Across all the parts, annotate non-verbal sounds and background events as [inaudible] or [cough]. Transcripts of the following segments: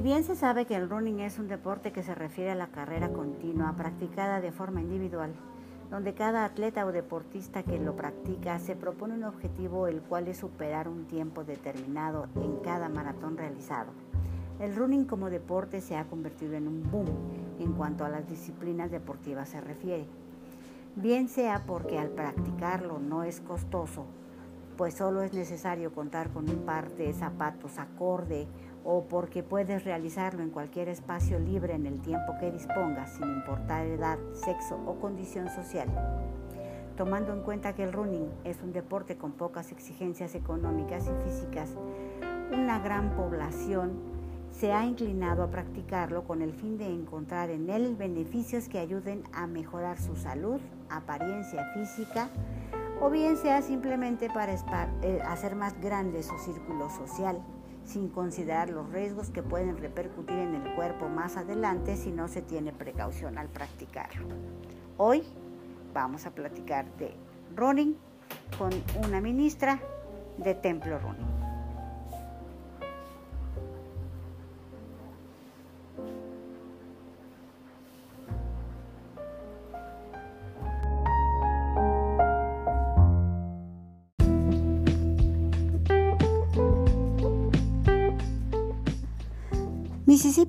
Si bien se sabe que el running es un deporte que se refiere a la carrera continua practicada de forma individual, donde cada atleta o deportista que lo practica se propone un objetivo el cual es superar un tiempo determinado en cada maratón realizado. El running como deporte se ha convertido en un boom en cuanto a las disciplinas deportivas se refiere. Bien sea porque al practicarlo no es costoso, pues solo es necesario contar con un par de zapatos acorde o porque puedes realizarlo en cualquier espacio libre en el tiempo que dispongas, sin importar edad, sexo o condición social. Tomando en cuenta que el running es un deporte con pocas exigencias económicas y físicas, una gran población se ha inclinado a practicarlo con el fin de encontrar en él beneficios que ayuden a mejorar su salud, apariencia física, o bien sea simplemente para eh, hacer más grande su círculo social sin considerar los riesgos que pueden repercutir en el cuerpo más adelante si no se tiene precaución al practicarlo. Hoy vamos a platicar de running con una ministra de Templo Running.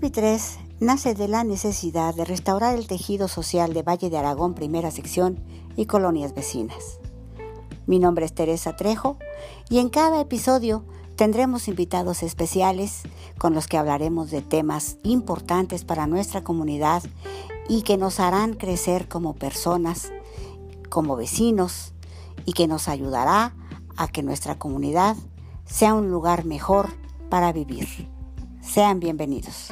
Mississippi 3 nace de la necesidad de restaurar el tejido social de Valle de Aragón, primera sección y colonias vecinas. Mi nombre es Teresa Trejo y en cada episodio tendremos invitados especiales con los que hablaremos de temas importantes para nuestra comunidad y que nos harán crecer como personas, como vecinos y que nos ayudará a que nuestra comunidad sea un lugar mejor para vivir. Sean bienvenidos.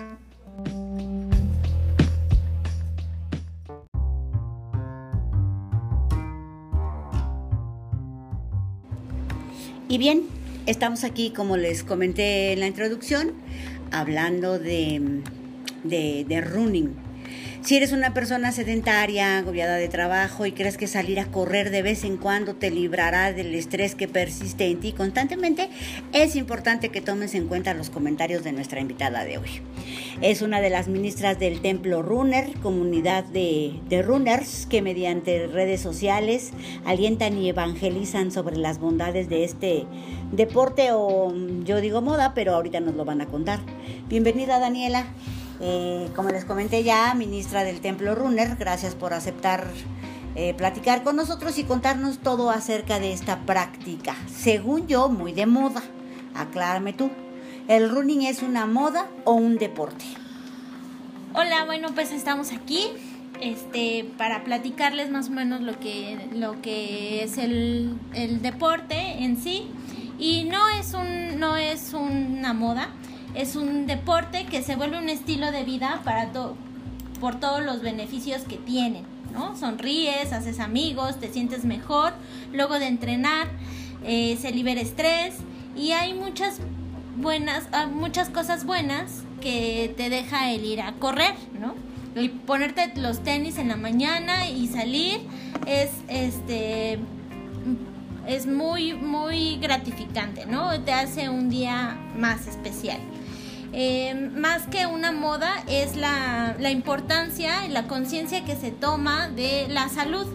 Y bien, estamos aquí, como les comenté en la introducción, hablando de, de, running si eres una persona sedentaria, agobiada de trabajo y crees que salir a correr de vez en cuando te librará del estrés que persiste en ti constantemente, es importante que tomes en cuenta los comentarios de nuestra invitada de hoy. Es una de las ministras del Templo Runner, comunidad de, de runners que mediante redes sociales alientan y evangelizan sobre las bondades de este deporte o yo digo moda, pero ahorita nos lo van a contar. Bienvenida Daniela. Eh, como les comenté ya, ministra del Templo Runner, gracias por aceptar eh, platicar con nosotros y contarnos todo acerca de esta práctica. Según yo, muy de moda. Aclárame tú, ¿el running es una moda o un deporte? Hola, bueno, pues estamos aquí este, para platicarles más o menos lo que, lo que es el, el deporte en sí. Y no es, un, no es una moda, es un deporte que se vuelve un estilo de vida para por todos los beneficios que tienen, ¿no? Sonríes, haces amigos, te sientes mejor, luego de entrenar, eh, se libera estrés y hay muchas buenas, ah, muchas cosas buenas que te deja el ir a correr, ¿no? El ponerte los tenis en la mañana y salir es este es muy muy gratificante, ¿no? Te hace un día más especial. Eh, más que una moda es la, importancia y la conciencia que se toma de la salud.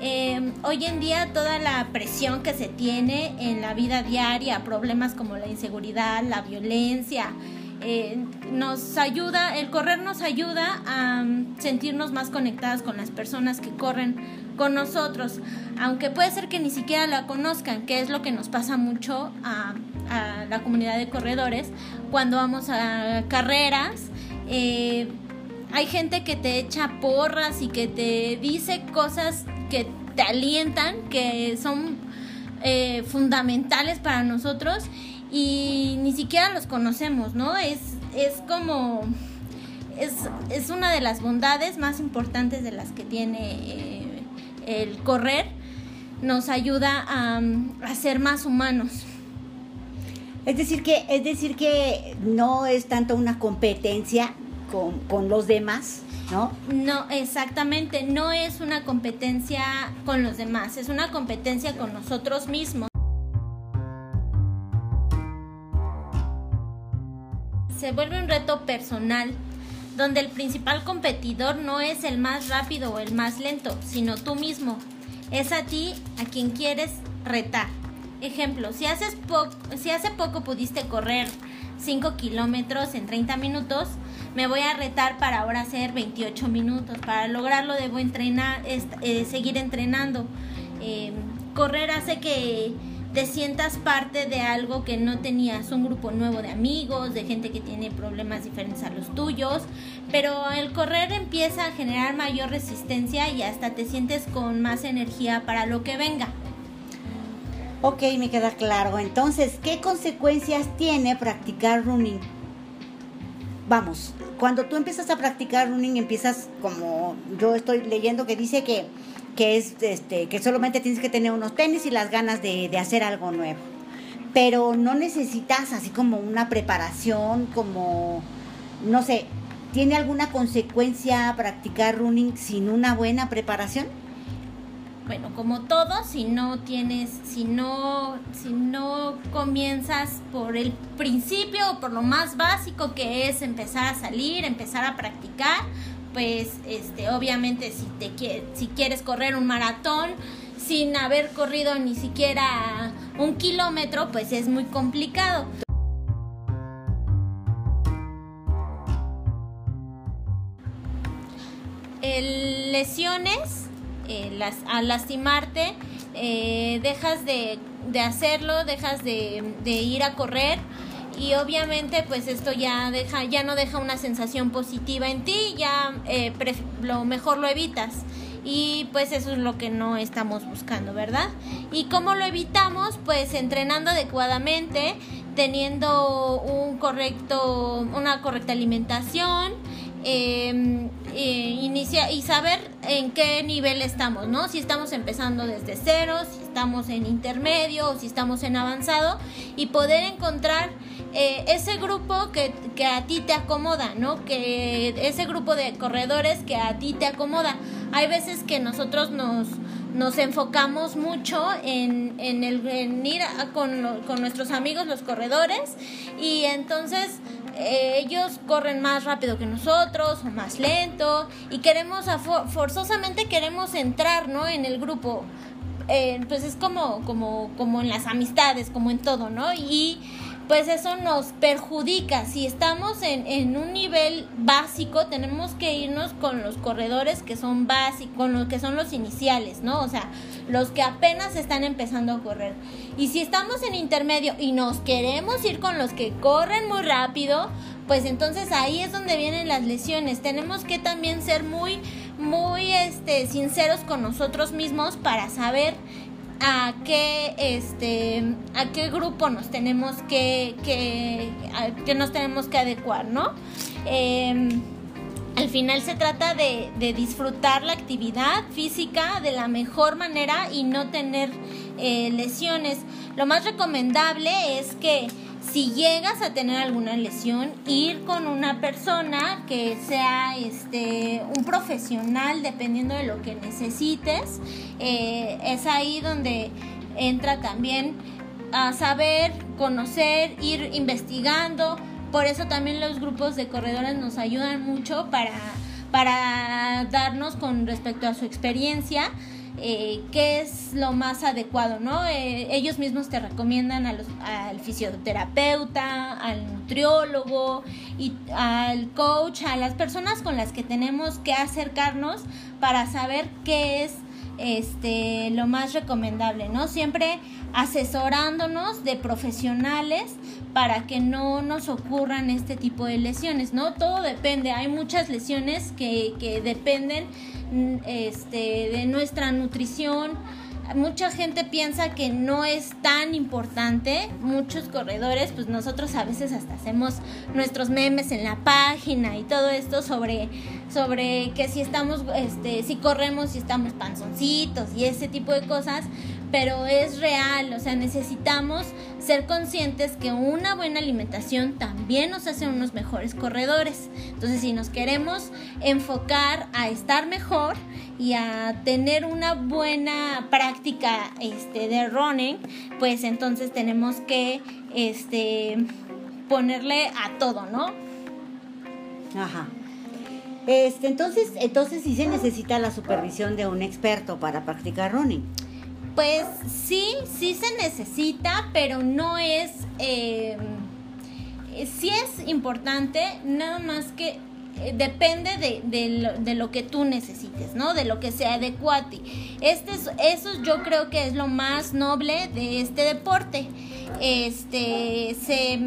Eh, hoy en día toda la presión que se tiene en la vida diaria, problemas como la inseguridad, la violencia, eh, nos ayuda, el correr nos ayuda a sentirnos más conectadas con las personas que corren con nosotros, aunque puede ser que ni siquiera la conozcan, que es lo que nos pasa mucho a a la comunidad de corredores, cuando vamos a carreras, eh, hay gente que te echa porras y que te dice cosas que te alientan, que son eh, fundamentales para nosotros y ni siquiera los conocemos, ¿no? Es, es como... Es, es una de las bondades más importantes de las que tiene eh, el correr. Nos ayuda a, a ser más humanos. Es decir que, es decir que no es tanto una competencia con, con los demás, ¿no? No, exactamente, no es una competencia con los demás, es una competencia con nosotros mismos. Se vuelve un reto personal donde el principal competidor no es el más rápido o el más lento, sino tú mismo. Es a ti a quien quieres retar. Ejemplo, si, si hace poco pudiste correr 5 kilómetros en 30 minutos, me voy a retar para ahora hacer 28 minutos. Para lograrlo debo entrenar, eh, seguir entrenando. Eh, correr hace que te sientas parte de algo que no tenías, un grupo nuevo de amigos, de gente que tiene problemas diferentes a los tuyos, pero el correr empieza a generar mayor resistencia y hasta te sientes con más energía para lo que venga. Ok, me queda claro. Entonces, ¿qué consecuencias tiene practicar running? Vamos, cuando tú empiezas a practicar running, empiezas como yo estoy leyendo que dice que que es este, que solamente tienes que tener unos tenis y las ganas de, de hacer algo nuevo. Pero no necesitas así como una preparación, como, no sé, ¿tiene alguna consecuencia practicar running sin una buena preparación? Bueno, como todo, si no tienes, si no, si no comienzas por el principio o por lo más básico que es empezar a salir, empezar a practicar, pues este obviamente si te si quieres correr un maratón sin haber corrido ni siquiera un kilómetro pues es muy complicado. Lesiones eh, las, al lastimarte eh, dejas de, hacerlo dejas de, de ir a correr y obviamente pues esto ya deja ya no deja una sensación positiva en ti ya eh, lo mejor lo evitas. Y pues eso es lo que no estamos buscando verdad y cómo lo evitamos pues entrenando adecuadamente teniendo un correcto una correcta alimentación em, eh, inicia y saber en qué nivel estamos, ¿no? Si estamos empezando desde cero, si estamos en intermedio o si estamos en avanzado y poder encontrar eh, ese grupo que, que, a ti te acomoda, ¿no? Que ese grupo de corredores que a ti te acomoda. Hay veces que nosotros nos, nos enfocamos mucho en, en, el, en ir con, con nuestros amigos los corredores y entonces eh, ellos corren más rápido que nosotros o más lento y queremos forzosamente queremos entrar no en el grupo. Eh, pues es como como como en las amistades como en todo no y pues eso nos perjudica. Si estamos en, en, un nivel básico, tenemos que irnos con los corredores que son básicos, con los que son los iniciales, ¿no? O sea, los que apenas están empezando a correr. Y si estamos en intermedio y nos queremos ir con los que corren muy rápido, pues entonces ahí es donde vienen las lesiones. Tenemos que también ser muy, muy este, sinceros con nosotros mismos para saber a qué este a qué grupo nos tenemos que que, que nos tenemos que adecuar no em, al final se trata de, de, disfrutar la actividad física de la mejor manera y no tener eh, lesiones. Lo más recomendable es que si llegas a tener alguna lesión, ir con una persona que sea este, un profesional, dependiendo de lo que necesites. Eh, es ahí donde entra también a saber, conocer, ir investigando. Por eso también los grupos de corredores nos ayudan mucho para, para darnos con respecto a su experiencia eh, qué es lo más adecuado, ¿no? Eh, ellos mismos te recomiendan a los, al fisioterapeuta, al nutriólogo y al coach, a las personas con las que tenemos que acercarnos para saber qué es este lo más recomendable, ¿no? Siempre asesorándonos de profesionales para que no nos ocurran este tipo de lesiones, ¿no? Todo depende, hay muchas lesiones que, que dependen este, de nuestra nutrición. Mucha gente piensa que no es tan importante. Muchos corredores, pues nosotros a veces hasta hacemos nuestros memes en la página y todo esto sobre, sobre que si estamos, este, si corremos, si estamos panzoncitos y ese tipo de cosas pero es real, o sea, necesitamos ser conscientes que una buena alimentación también nos hace unos mejores corredores. Entonces, si nos queremos enfocar a estar mejor y a tener una buena práctica este, de running, pues entonces tenemos que este, ponerle a todo, ¿no? Ajá. Este, entonces, entonces sí se necesita la supervisión de un experto para practicar running. Pues sí, sí se necesita, pero no es, eh, sí es importante, nada más que eh, depende de, lo, que tú necesites, ¿no? De lo que se adecua a ti. Este es, eso yo creo que es lo más noble de este deporte. Este, se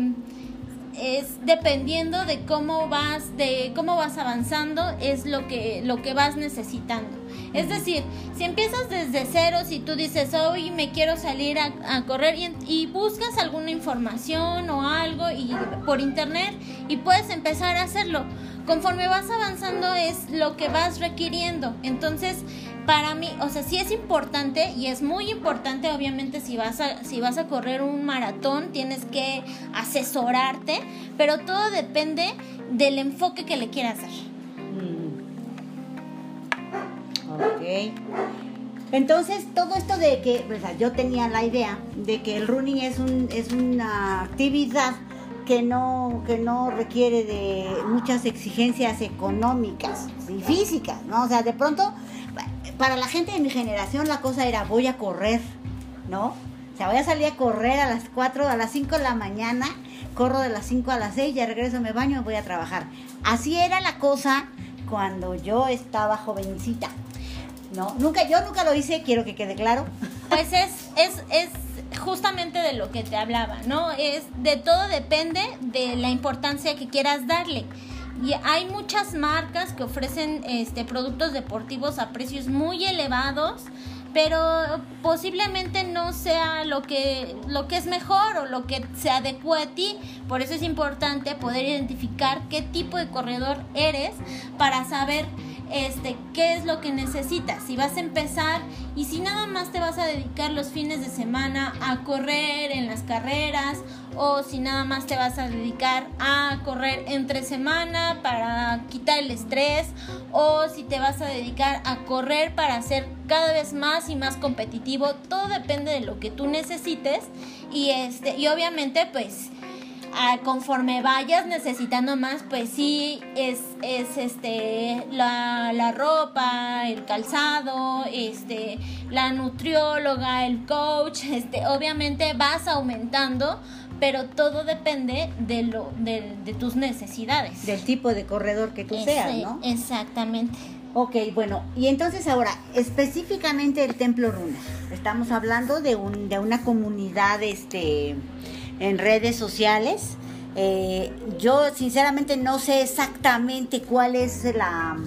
es dependiendo de cómo vas de cómo vas avanzando es lo que lo que vas necesitando es decir si empiezas desde cero si tú dices hoy me quiero salir a, a correr y, y, buscas alguna información o algo y por internet y puedes empezar a hacerlo. Conforme vas avanzando es lo que vas requiriendo. Entonces para mí, o sea, sí es importante y es muy importante, obviamente, si vas a, si vas a correr un maratón, tienes que asesorarte, pero todo depende del enfoque que le quieras dar. Ok. Entonces, todo esto de que, o sea, yo tenía la idea de que el running es, un, es una actividad que no, que no requiere de muchas exigencias económicas y físicas, ¿no? O sea, de pronto para la gente de mi generación la cosa era voy a correr, ¿no? O sea, voy a salir a correr a las 4, a las 5 de la mañana, corro de las 5 a las 6, ya regreso, me baño y voy a trabajar. Así era la cosa cuando yo estaba jovencita. No, nunca, yo nunca lo hice, quiero que quede claro. Pues es, es, es justamente de lo que te hablaba, ¿no? Es de todo depende de la importancia que quieras darle. Y hay muchas marcas que ofrecen este, productos deportivos a precios muy elevados, pero posiblemente no sea lo que, lo que es mejor o lo que se adecue a ti. Por eso es importante poder identificar qué tipo de corredor eres para saber este, qué es lo que necesitas, si vas a empezar y si nada más te vas a dedicar los fines de semana a correr en las carreras o si nada más te vas a dedicar a correr entre semana para quitar el estrés o si te vas a dedicar a correr para ser cada vez más y más competitivo, todo depende de lo que tú necesites y este y obviamente pues conforme vayas necesitando más, pues sí, es, es este, la, la, ropa, el calzado, este, la nutrióloga, el coach, este, obviamente vas aumentando, pero todo depende de, lo, de, de tus necesidades. Del tipo de corredor que tú seas, ¿no? Exactamente. Ok, bueno, y entonces ahora, específicamente el Templo Runa. Estamos hablando de, un, de una comunidad, este en redes sociales. Eh, yo sinceramente no sé exactamente cuál es la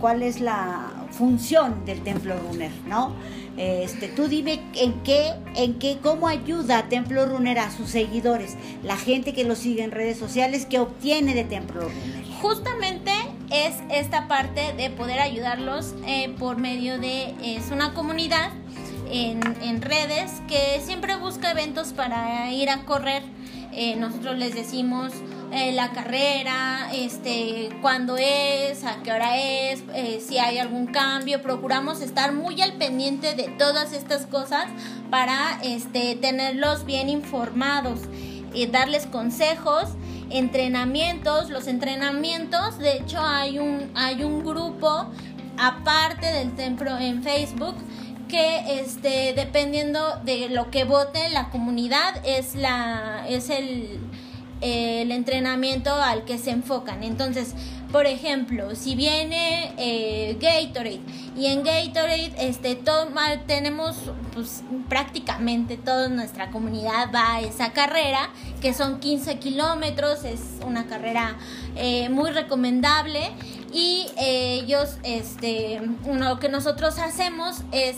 cuál es la función del Templo Runner, ¿no? Este, tú dime en qué, en qué, cómo ayuda Templo Runner a sus seguidores, la gente que lo sigue en redes sociales, ¿qué obtiene de Templo Runner? Justamente es esta parte de poder ayudarlos eh, por medio de es una comunidad en, redes que siempre busca eventos para ir a correr. Eh, nosotros les decimos eh, la carrera, este, cuándo es, a qué hora es, eh, si hay algún cambio. Procuramos estar muy al pendiente de todas estas cosas para este, tenerlos bien informados y darles consejos entrenamientos los entrenamientos de hecho hay un hay un grupo aparte del templo en Facebook que este dependiendo de lo que vote la comunidad es la es el, el entrenamiento al que se enfocan. Entonces por ejemplo si viene eh, Gatorade y en Gatorade este todo, tenemos pues prácticamente toda nuestra comunidad va a esa carrera que son 15 kilómetros es una carrera eh, muy recomendable y eh, ellos este lo que nosotros hacemos es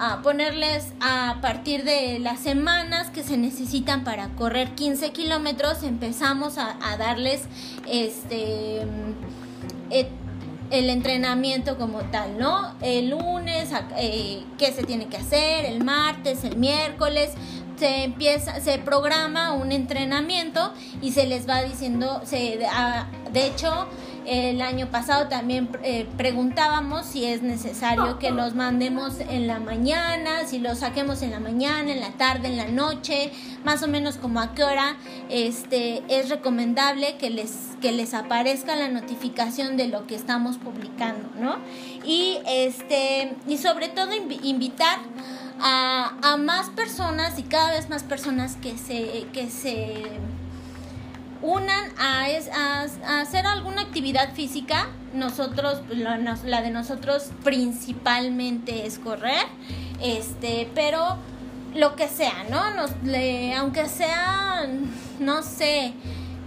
a ponerles a partir de las semanas que se necesitan para correr 15 kilómetros, empezamos a, darles este eh, el entrenamiento como tal, ¿no? El lunes, eh, qué se tiene que hacer, el martes, el miércoles, se empieza, se programa un entrenamiento y se les va diciendo, se, de hecho, El año pasado también eh, preguntábamos si es necesario que los mandemos en la mañana, si los saquemos en la mañana, en la tarde, en la noche, más o menos como a qué hora este, es recomendable que les, que les aparezca la notificación de lo que estamos publicando, ¿no? Y, este, y sobre todo invitar a, a más personas y cada vez más personas que se, que se unan a, a, hacer alguna actividad física. Nosotros, la, de nosotros principalmente es correr, este, pero lo que sea, ¿no? Nos, aunque sea, no sé,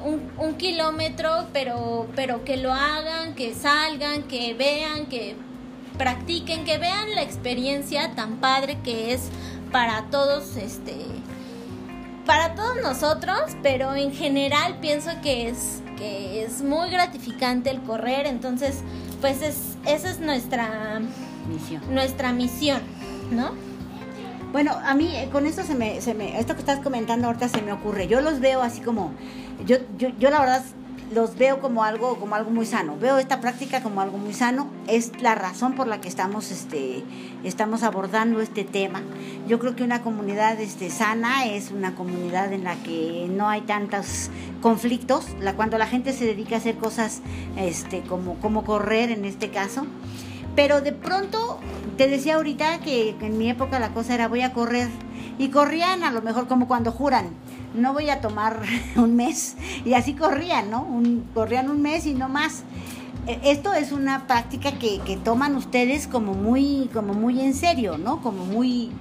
un, un, kilómetro, pero, pero que lo hagan, que salgan, que vean, que practiquen, que vean la experiencia tan padre que es para todos, este, para todos nosotros, pero en general pienso que es que es muy gratificante el correr, entonces pues es esa es nuestra misión. Nuestra misión, ¿no? Bueno, a mí eh, con esto se me, se me esto que estás comentando ahorita se me ocurre. Yo los veo así como yo yo, yo la verdad los veo como algo, como algo muy sano. Veo esta práctica como algo muy sano. Es la razón por la que estamos, este, estamos abordando este tema. Yo creo que una comunidad este, sana es una comunidad en la que no hay tantos conflictos. La, cuando la gente se dedica a hacer cosas este, como, como correr en este caso. Pero de pronto, te decía ahorita que en mi época la cosa era voy a correr. Y corrían a lo mejor como cuando juran no voy a tomar [laughs] un mes. Y así corrían, ¿no? Un, corrían un mes y no más. E, esto es una práctica que, toman ustedes como muy, como muy en serio, ¿no? Como muy...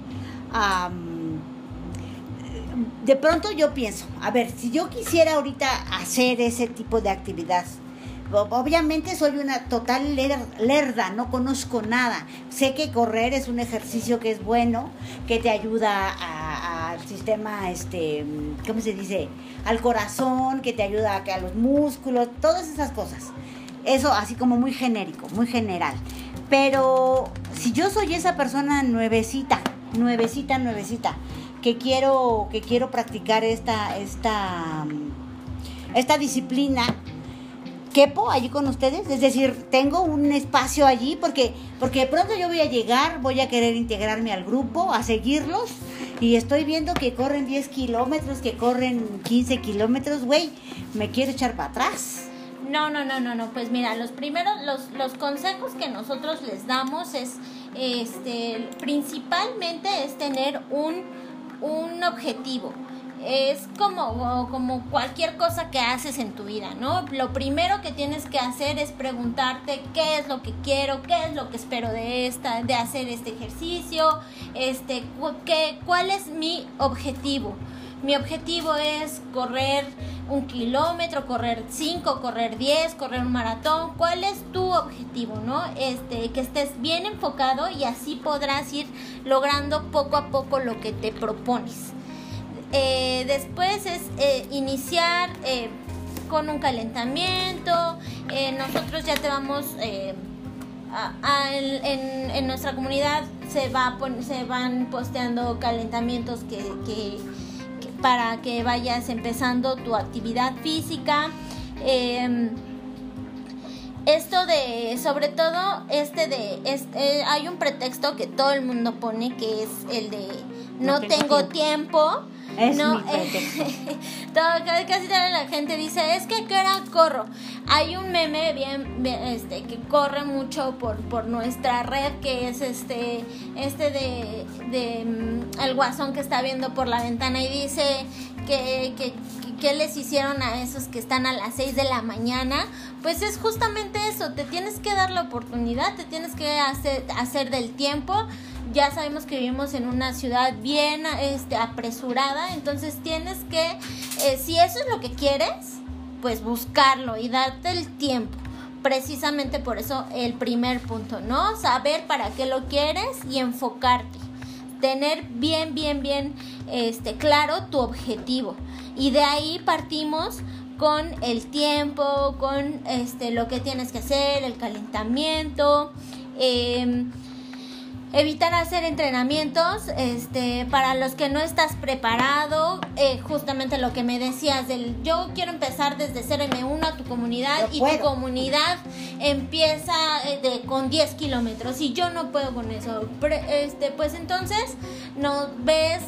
de pronto yo pienso, a ver, si yo quisiera ahorita hacer ese tipo de actividad, obviamente soy una total lerda, no conozco nada. Sé que correr es un ejercicio que es bueno, que te ayuda al sistema, este, ¿cómo se dice? Al corazón, que te ayuda a, a los músculos, todas esas cosas. Eso así como muy genérico, muy general. Pero si yo soy esa persona nuevecita, nuevecita, nuevecita, que quiero, que quiero practicar esta, esta, esta disciplina, quepo allí con ustedes, es decir, tengo un espacio allí porque porque de pronto yo voy a llegar, voy a querer integrarme al grupo, a seguirlos y estoy viendo que corren 10 kilómetros, que corren 15 kilómetros, güey, me quiero echar para atrás. No, no, no, no, no, pues mira, los primeros, los, los consejos que nosotros les damos es, este, principalmente es tener un, un objetivo es como, como cualquier cosa que haces en tu vida, ¿no? Lo primero que tienes que hacer es preguntarte qué es lo que quiero, qué es lo que espero de esta, de hacer este ejercicio, este, qué, cuál es mi objetivo. Mi objetivo es correr un kilómetro, correr cinco, correr diez, correr un maratón. ¿Cuál es tu objetivo, no? Este, que estés bien enfocado y así podrás ir logrando poco a poco lo que te propones. Eh, después es eh, iniciar eh, con un calentamiento. nosotros ya te vamos en, nuestra comunidad se va se van posteando calentamientos que, para que vayas empezando tu actividad física. Em, esto de, sobre todo, este de, este, hay un pretexto que todo el mundo pone que es el de no, tengo, tiempo es no, eh, [laughs] casi toda la gente dice, es que ¿qué hora corro? Hay un meme bien, este, que corre mucho por, por nuestra red, que es este, este de, de mm, el guasón que está viendo por la ventana y dice que, que, ¿qué les hicieron a esos que están a las 6 de la mañana? Pues es justamente eso, te tienes que dar la oportunidad, te tienes que hacer, hacer del tiempo ya sabemos que vivimos en una ciudad bien este, apresurada, entonces tienes que, eh, si eso es lo que quieres, pues buscarlo y darte el tiempo. Precisamente por eso el primer punto, ¿no? Saber para qué lo quieres y enfocarte. Tener bien, bien, bien este, claro tu objetivo. Y de ahí partimos con el tiempo, con este, lo que tienes que hacer, el calentamiento. Eh, evitar hacer entrenamientos este para los que no estás preparado eh, justamente lo que me decías del yo quiero empezar desde 0M1 a tu comunidad y tu comunidad empieza eh, de, con 10 kilómetros y yo no puedo con eso. Este pues entonces no ves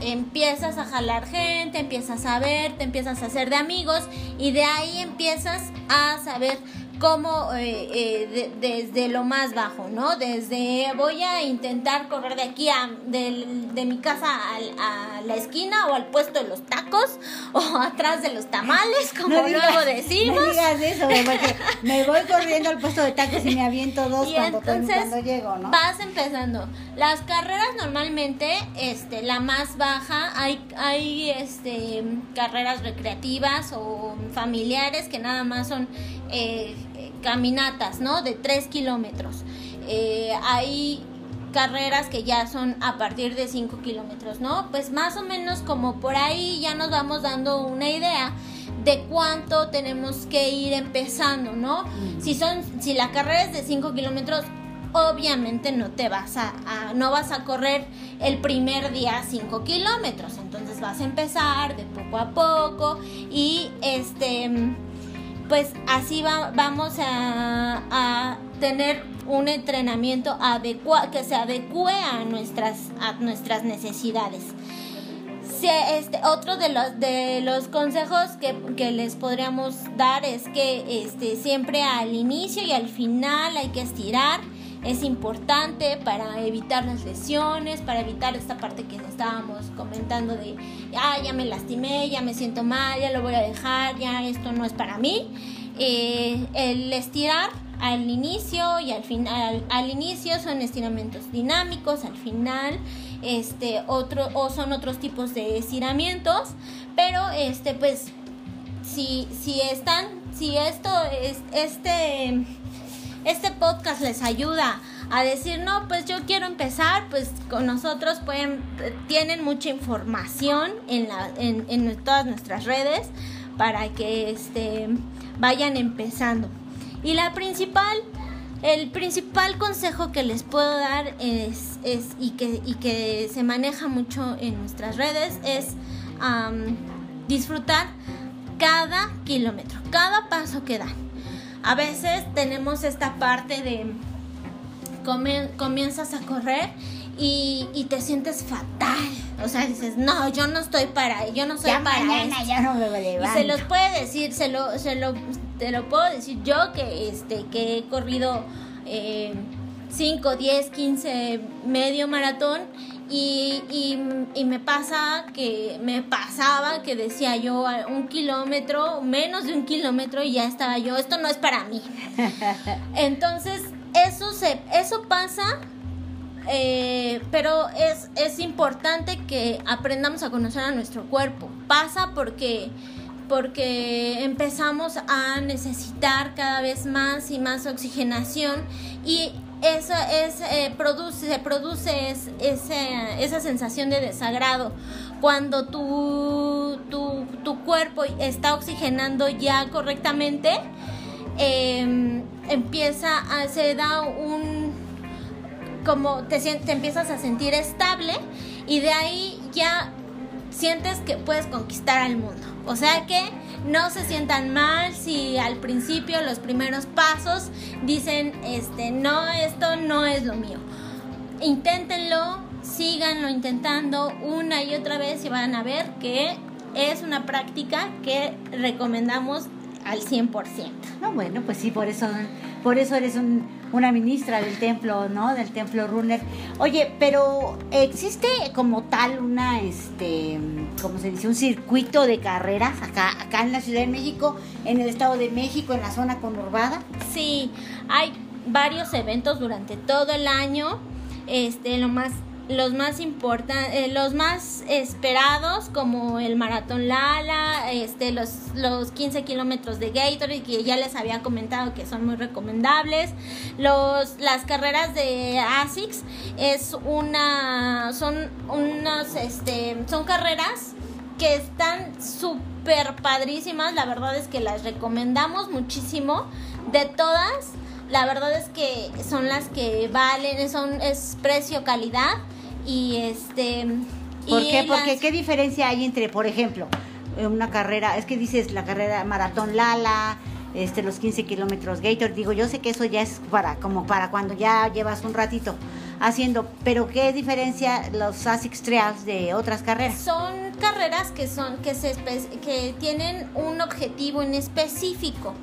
empiezas a jalar gente, empiezas a ver, te empiezas a hacer de amigos y de ahí empiezas a saber como eh, eh, desde lo más bajo, ¿no? Desde voy a intentar correr de aquí a de, mi casa a, la esquina o al puesto de los tacos [laughs] o atrás de los tamales, como luego decimos. No digas eso, porque me voy corriendo al puesto de tacos y me aviento dos [laughs] cuando, cuando, llego, ¿no? Vas empezando. Las carreras normalmente, este, la más baja, hay, hay este carreras recreativas o familiares que nada más son eh, caminatas, ¿no? De 3 kilómetros. Eh, hay carreras que ya son a partir de 5 kilómetros, ¿no? Pues más o menos como por ahí ya nos vamos dando una idea de cuánto tenemos que ir empezando, ¿no? Si son, si la carrera es de 5 kilómetros, obviamente no te vas a, a, no vas a correr el primer día 5 kilómetros, entonces vas a empezar de poco a poco y este pues así vamos a, tener un entrenamiento que se adecue a nuestras, a nuestras necesidades. este, otro de los, de los consejos que, les podríamos dar es que este, siempre al inicio y al final hay que estirar. Es importante para evitar las lesiones, para evitar esta parte que estábamos comentando de, ah, ya me lastimé, ya me siento mal, ya lo voy a dejar, ya esto no es para mí. Eh, el estirar al inicio y al final, al inicio son estiramientos dinámicos, al final este otro o son otros tipos de estiramientos, pero este pues si si están si esto es este este podcast les ayuda a decir, no, pues yo quiero empezar, pues con nosotros pueden, tienen mucha información en, todas nuestras redes para que este, vayan empezando. Y la principal, el principal consejo que les puedo dar es, y que se maneja mucho en nuestras redes es disfrutar cada kilómetro, cada paso que dan. A veces tenemos esta parte de comienzas a correr y, y, te sientes fatal. O sea, dices, no, yo no estoy para, yo no soy ya para mañana ya no me Y se los puede decir, se lo, se lo, te lo puedo decir yo que, este, que he corrido eh, 5, 10, 15, medio maratón y, y, y, me pasa que me pasaba que decía yo un kilómetro, menos de un kilómetro y ya estaba yo, esto no es para mí. [laughs] Entonces, eso se, eso pasa eh, pero es, es importante que aprendamos a conocer a nuestro cuerpo. Pasa porque, porque empezamos a necesitar cada vez más y más oxigenación y eso es, eh, produce, se produce es, esa sensación de desagrado. Cuando tu, tu, tu cuerpo está oxigenando ya correctamente, em, empieza a, se da un como te, te empiezas a sentir estable y de ahí ya sientes que puedes conquistar al mundo. O sea que no se sientan mal si al principio los primeros pasos dicen, este, no, esto no es lo mío. Inténtenlo, síganlo intentando una y otra vez y van a ver que es una práctica que recomendamos al 100%. No, bueno, pues sí, por eso, por eso eres una ministra del templo, ¿no? Del templo Runner. Oye, pero existe como tal una, este, ¿cómo se dice? Un circuito de carreras acá, acá en la Ciudad de México, en el Estado de México, en la zona conurbada. Sí, hay varios eventos durante todo el año. Este, lo más los más importantes, eh, los más esperados como el maratón Lala, este, los, los 15 kilómetros de Gatorade que ya les había comentado que son muy recomendables, los, las carreras de ASICS es una, son unos, este, son carreras que están súper padrísimas, la verdad es que las recomendamos muchísimo, de todas. La verdad es que son las que valen, son es precio calidad y este ¿Por qué? Porque qué diferencia hay entre, por ejemplo, una carrera, es que dices la carrera maratón Lala, este los 15 kilómetros Gator, digo, yo sé que eso ya es para como para cuando ya llevas un ratito haciendo, pero ¿qué diferencia los ASICS Trials de otras carreras? Son carreras que son que se que tienen un objetivo en específico.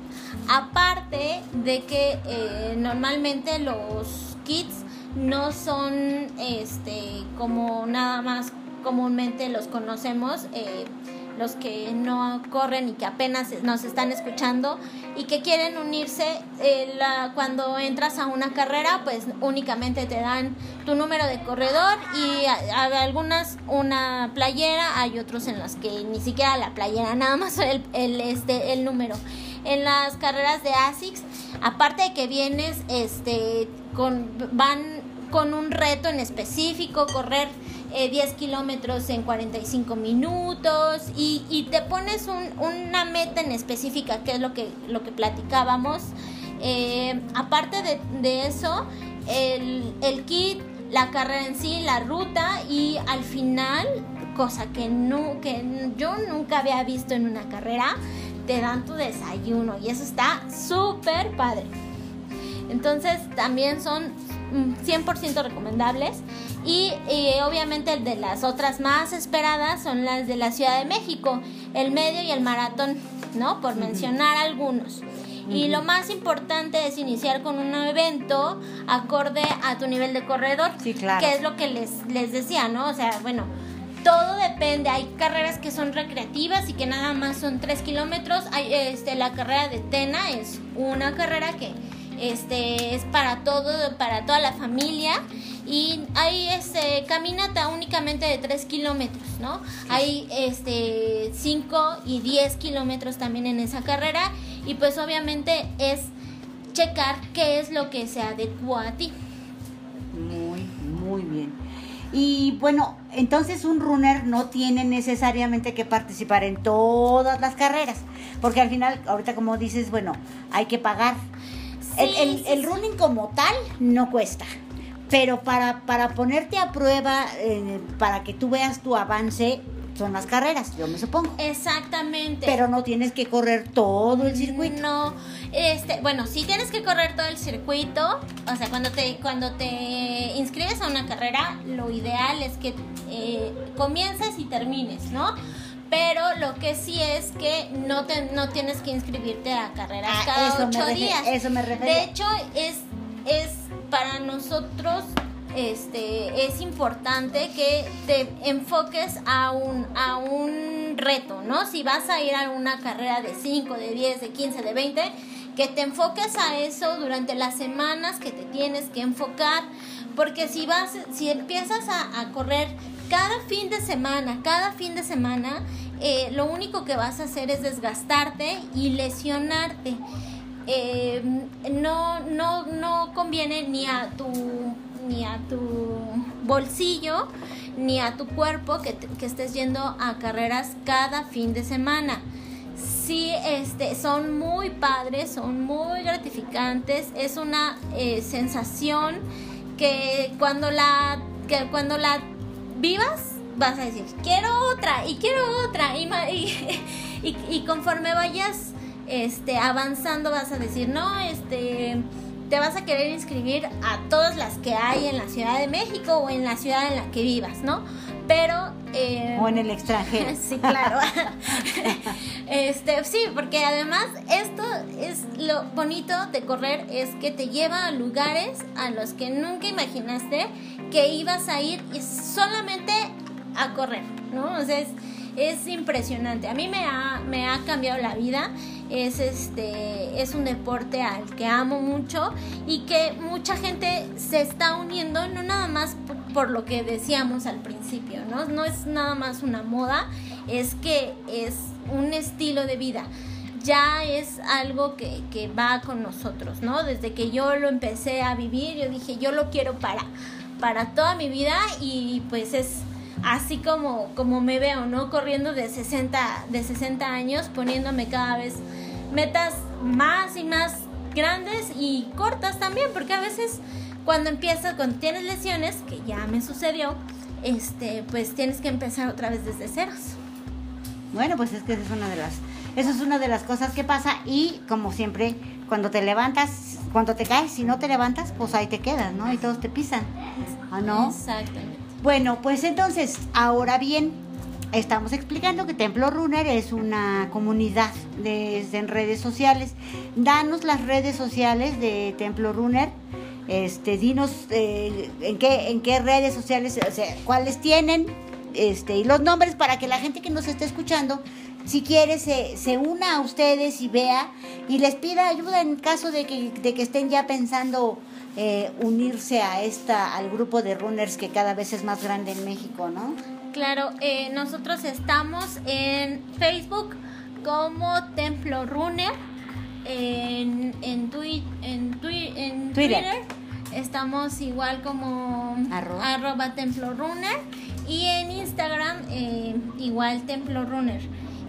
Aparte de que eh, normalmente los kits no son este como nada más comúnmente los conocemos eh, los que no corren y que apenas nos están escuchando y que quieren unirse eh, cuando entras a una carrera pues únicamente te dan tu número de corredor y algunas una playera hay otros en los que ni siquiera la playera nada más el, el este el número. En las carreras de ASICS aparte de que vienes este con van con un reto en específico correr 10 eh, kilómetros en 45 minutos y, y te pones un, una meta en específica, que es lo que, lo que platicábamos. Eh, aparte de, de eso, el, el, kit, la carrera en sí, la ruta y al final, cosa que, no, que yo nunca había visto en una carrera, te dan tu desayuno y eso está súper padre. Entonces también son 100% recomendables. Y, obviamente el de las otras más esperadas son las de la Ciudad de México, el medio y el maratón, ¿no? Por mencionar algunos. Y lo más importante es iniciar con un evento acorde a tu nivel de corredor. Sí, claro. Que es lo que les, les decía, ¿no? O sea, bueno, todo depende. Hay carreras que son recreativas y que nada más son 3 kilómetros. Hay, este, la carrera de Tena es una carrera que este es para todo, para toda la familia y hay este caminata únicamente de 3 kilómetros, ¿no? Hay este 5 y 10 kilómetros también en esa carrera y pues obviamente es checar qué es lo que se adecua a ti. Muy, muy bien. Y bueno, entonces un runner no tiene necesariamente que participar en todas las carreras, porque al final, ahorita como dices, bueno, hay que pagar el, running como tal no cuesta. Pero para, para ponerte a prueba, eh, para que tú veas tu avance, son las carreras, yo me supongo. Exactamente. Pero no tienes que correr todo el circuito. No, este, bueno, sí tienes que correr todo el circuito. O sea, cuando te, cuando te inscribes a una carrera, lo ideal es que eh, comiences y termines, ¿no? Pero lo que sí es que no te, no tienes que inscribirte a carreras ah, cada ocho días. Eso me refiero. De hecho, es, es para nosotros este es importante que te enfoques a un, a un reto, ¿no? Si vas a ir a una carrera de 5, de 10, de 15, de 20, que te enfoques a eso durante las semanas que te tienes que enfocar, porque si vas, si empiezas a, a correr cada fin de semana, cada fin de semana, eh, lo único que vas a hacer es desgastarte y lesionarte. Eh, no, no, no conviene ni a tu ni a tu bolsillo ni a tu cuerpo que, que estés yendo a carreras cada fin de semana. Sí, este, son muy padres, son muy gratificantes, es una eh, sensación que cuando la, que cuando la vivas, vas a decir, quiero otra y quiero otra. Y, [laughs] y, y, conforme vayas este, avanzando, vas a decir, no, este, te vas a querer inscribir a todas las que hay en la Ciudad de México o en la ciudad en la que vivas, ¿no? Pero... Eh, o en el extranjero. [laughs] sí, claro. [laughs] este, sí, porque además esto es lo bonito de correr, es que te lleva a lugares a los que nunca imaginaste que ibas a ir y solamente a correr, ¿no? O sea, es, es impresionante. A mí me ha, me ha cambiado la vida. Es, este, es un deporte al que amo mucho y que mucha gente se está uniendo, no nada más por, lo que decíamos al principio, ¿no? No es nada más una moda, es que es un estilo de vida ya es algo que, que, va con nosotros, ¿no? Desde que yo lo empecé a vivir, yo dije, yo lo quiero para, para toda mi vida y pues es así como, como me veo, ¿no? Corriendo de 60, de 60 años, poniéndome cada vez metas más y más grandes y cortas también, porque a veces cuando empiezas, cuando tienes lesiones, que ya me sucedió, este, pues tienes que empezar otra vez desde ceros. Bueno, pues es que esa es una de las, eso es una de las cosas que pasa y como siempre, cuando te levantas, cuando te caes, si no te levantas, pues ahí te quedas, ¿no? Y todos te pisan, ¿o no? Exactamente. Bueno, pues entonces, ahora bien, estamos explicando que Templo Runner es una comunidad de, en redes sociales. Danos las redes sociales de Templo Runner. Este, dinos eh, en qué en qué redes sociales, o sea, cuáles tienen, este, y los nombres para que la gente que nos esté escuchando, si quiere, se, se una a ustedes y vea y les pida ayuda en caso de que, de que estén ya pensando eh, unirse a esta, al grupo de runners que cada vez es más grande en México, ¿no? Claro, eh, nosotros estamos en Facebook como Templo Runner, en, en, en, Twitter. estamos igual como arroba, Templo Runner y en Instagram eh, igual Templo Runner.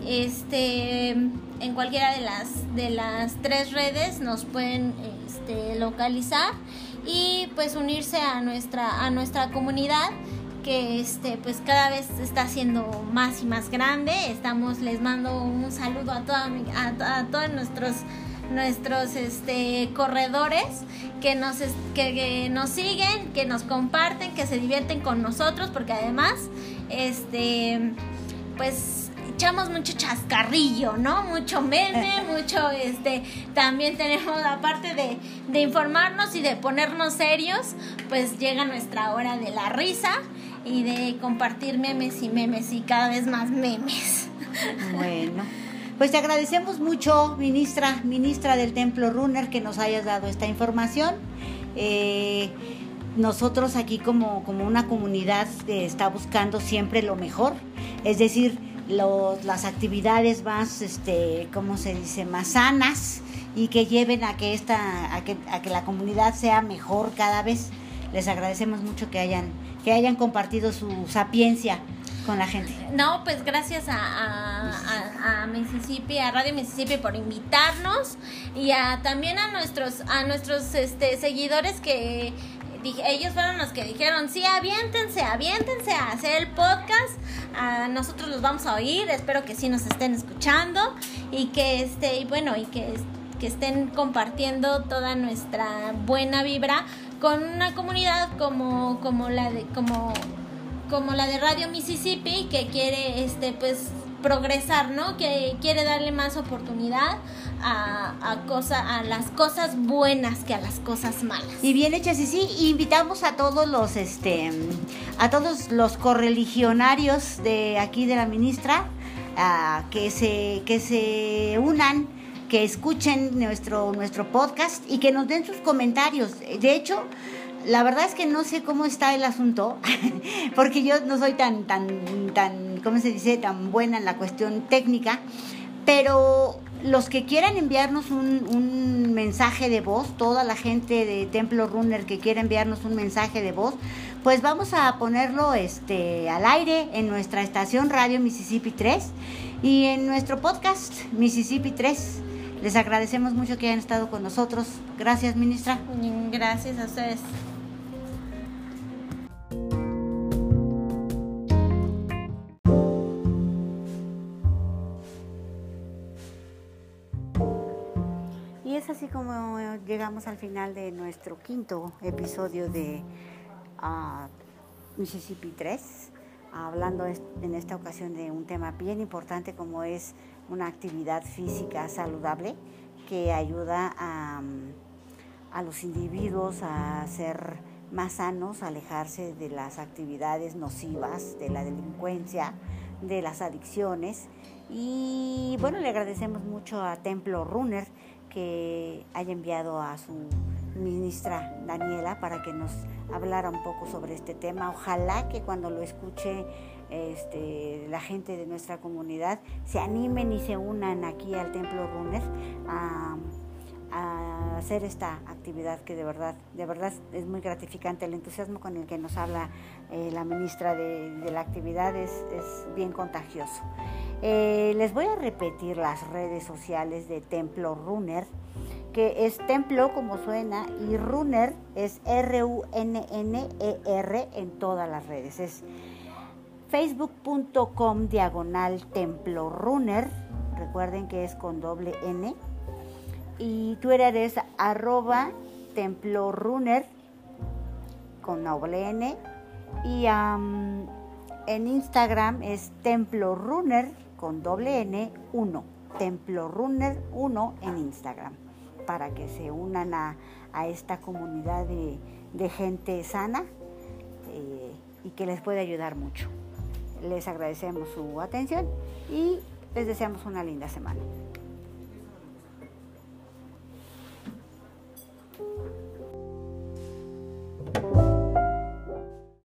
Este, en cualquiera de las de las tres redes nos pueden este, localizar y pues unirse a nuestra a nuestra comunidad que este pues cada vez está siendo más y más grande. Estamos les mando un saludo a toda a, todos nuestros nuestros este corredores que nos que, nos siguen, que nos comparten, que se divierten con nosotros porque además este pues echamos mucho chascarrillo, ¿no? Mucho meme, [laughs] mucho, este, también tenemos, aparte de, de informarnos y de ponernos serios, pues llega nuestra hora de la risa y de compartir memes y memes y cada vez más memes. [laughs] Bueno. Pues te agradecemos mucho, ministra, ministra del Templo Runner, que nos hayas dado esta información. Eh, nosotros aquí como, como una comunidad eh, está buscando siempre lo mejor, es decir, las actividades más, este, ¿cómo se dice?, más sanas y que lleven a que, esta, a que, a que la comunidad sea mejor cada vez. Les agradecemos mucho que hayan que hayan compartido su sapiencia con la gente. No, pues gracias a, a, Mississippi, a Radio Mississippi por invitarnos y a, también a nuestros, a nuestros este, seguidores que ellos fueron los que dijeron, sí, aviéntense, aviéntense a hacer el podcast, nosotros los vamos a oír, espero que sí nos estén escuchando y que este, bueno, y que, que estén compartiendo toda nuestra buena vibra con una comunidad como, como la de, como, como la de Radio Mississippi que quiere este pues progresar, ¿no? Que quiere darle más oportunidad a, a, cosa, a las cosas buenas que a las cosas malas. Y bien hechas, y sí, invitamos a todos los, este, a todos los correligionarios de aquí de la ministra a que se, que se unan que escuchen nuestro, nuestro podcast y que nos den sus comentarios. De hecho, la verdad es que no sé cómo está el asunto, [laughs] porque yo no soy tan, tan, tan, ¿cómo se dice?, tan buena en la cuestión técnica, pero los que quieran enviarnos un, mensaje de voz, toda la gente de Templo Runner que quiera enviarnos un mensaje de voz, pues vamos a ponerlo este, al aire en nuestra estación Radio Mississippi 3 y en nuestro podcast Mississippi 3. Les agradecemos mucho que hayan estado con nosotros. Gracias, ministra. Gracias a ustedes. Llegamos al final de nuestro quinto episodio de ah, Mississippi 3, hablando en esta ocasión de un tema bien importante como es una actividad física saludable que ayuda a, a los individuos a ser más sanos, alejarse de las actividades nocivas, de la delincuencia, de las adicciones. Y bueno, le agradecemos mucho a Templo Runner que haya enviado a su ministra Daniela para que nos hablara un poco sobre este tema. Ojalá que cuando lo escuche este, la gente de nuestra comunidad se animen y se unan aquí al Templo Runner a, hacer esta actividad que de verdad, de verdad es muy gratificante. El entusiasmo con el que nos habla eh, la ministra de, la actividad es, bien contagioso. Eh, les voy a repetir las redes sociales de Templo Runner que es Templo como suena y Runner es R-U-N-N-E-R en todas las redes. Es facebook.com diagonal Templo Runner. Recuerden que es con doble N. Y Twitter es arroba Templo Runner con doble N. Y en Instagram es Templo Runner con doble N 1. Templo Runner 1 en Instagram para que se unan a, esta comunidad de, gente sana eh, y que les puede ayudar mucho. Les agradecemos su atención y les deseamos una linda semana.